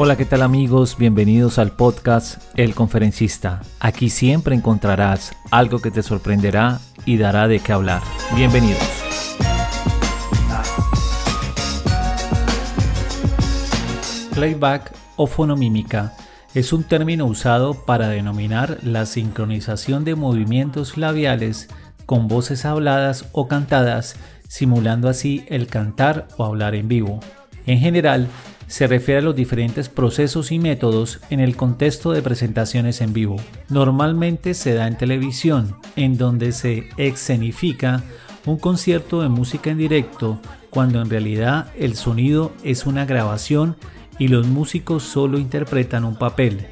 Hola, ¿qué tal amigos? Bienvenidos al podcast El Conferencista. Aquí siempre encontrarás algo que te sorprenderá y dará de qué hablar. Bienvenidos. Playback o fonomímica es un término usado para denominar la sincronización de movimientos labiales con voces habladas o cantadas, simulando así el cantar o hablar en vivo. En general, se refiere a los diferentes procesos y métodos en el contexto de presentaciones en vivo. Normalmente se da en televisión, en donde se escenifica un concierto de música en directo cuando en realidad el sonido es una grabación y los músicos solo interpretan un papel,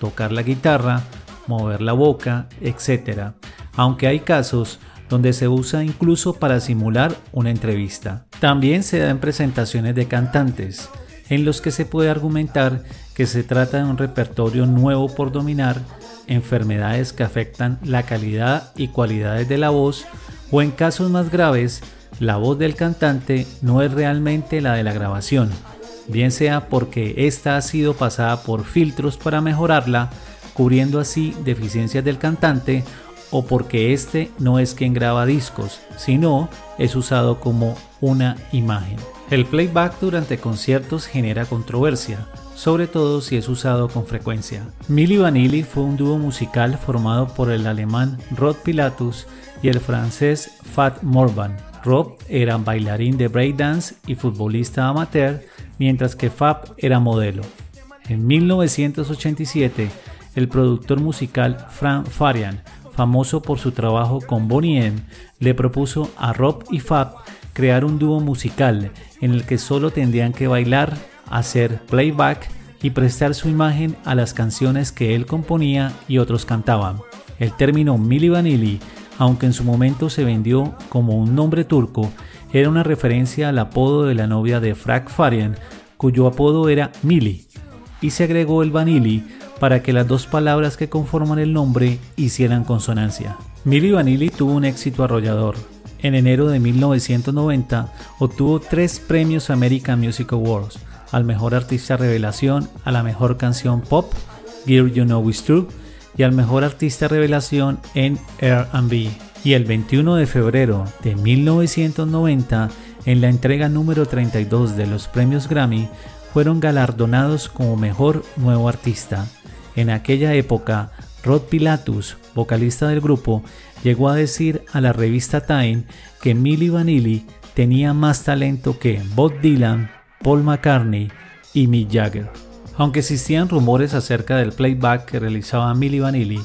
tocar la guitarra, mover la boca, etc. Aunque hay casos donde se usa incluso para simular una entrevista. También se da en presentaciones de cantantes, en los que se puede argumentar que se trata de un repertorio nuevo por dominar, enfermedades que afectan la calidad y cualidades de la voz o en casos más graves, la voz del cantante no es realmente la de la grabación, bien sea porque ésta ha sido pasada por filtros para mejorarla, cubriendo así deficiencias del cantante, o porque este no es quien graba discos, sino es usado como una imagen. El playback durante conciertos genera controversia, sobre todo si es usado con frecuencia. Milli Vanilli fue un dúo musical formado por el alemán Rod Pilatus y el francés Fat Morvan. Rob era bailarín de breakdance y futbolista amateur, mientras que Fab era modelo. En 1987, el productor musical Frank Farian, famoso por su trabajo con Bonnie M, le propuso a Rob y Fab crear un dúo musical en el que solo tendrían que bailar, hacer playback y prestar su imagen a las canciones que él componía y otros cantaban. El término Milli Vanilli, aunque en su momento se vendió como un nombre turco, era una referencia al apodo de la novia de Frank Farian, cuyo apodo era Milli, y se agregó el Vanilli para que las dos palabras que conforman el nombre hicieran consonancia. Milli Vanilli tuvo un éxito arrollador, en enero de 1990 obtuvo tres premios American Music Awards, al mejor artista revelación, a la mejor canción pop, Girl You Know It's True, y al mejor artista revelación en RB. Y el 21 de febrero de 1990, en la entrega número 32 de los premios Grammy, fueron galardonados como mejor nuevo artista. En aquella época, Rod Pilatus, vocalista del grupo, llegó a decir a la revista Time que Milli Vanilli tenía más talento que Bob Dylan, Paul McCartney y Mick Jagger. Aunque existían rumores acerca del playback que realizaba Milli Vanilli,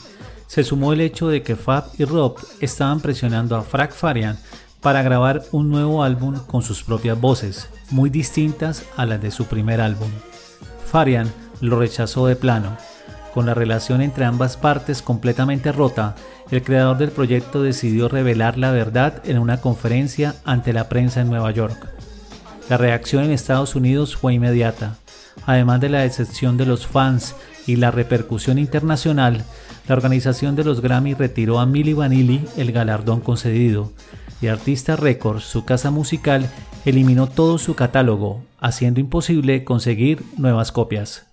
se sumó el hecho de que Fab y Rob estaban presionando a Frank Farian para grabar un nuevo álbum con sus propias voces, muy distintas a las de su primer álbum. Farian lo rechazó de plano. Con la relación entre ambas partes completamente rota, el creador del proyecto decidió revelar la verdad en una conferencia ante la prensa en Nueva York. La reacción en Estados Unidos fue inmediata. Además de la decepción de los fans y la repercusión internacional, la organización de los Grammy retiró a Milli Vanilli el galardón concedido y Artista Records, su casa musical, eliminó todo su catálogo, haciendo imposible conseguir nuevas copias.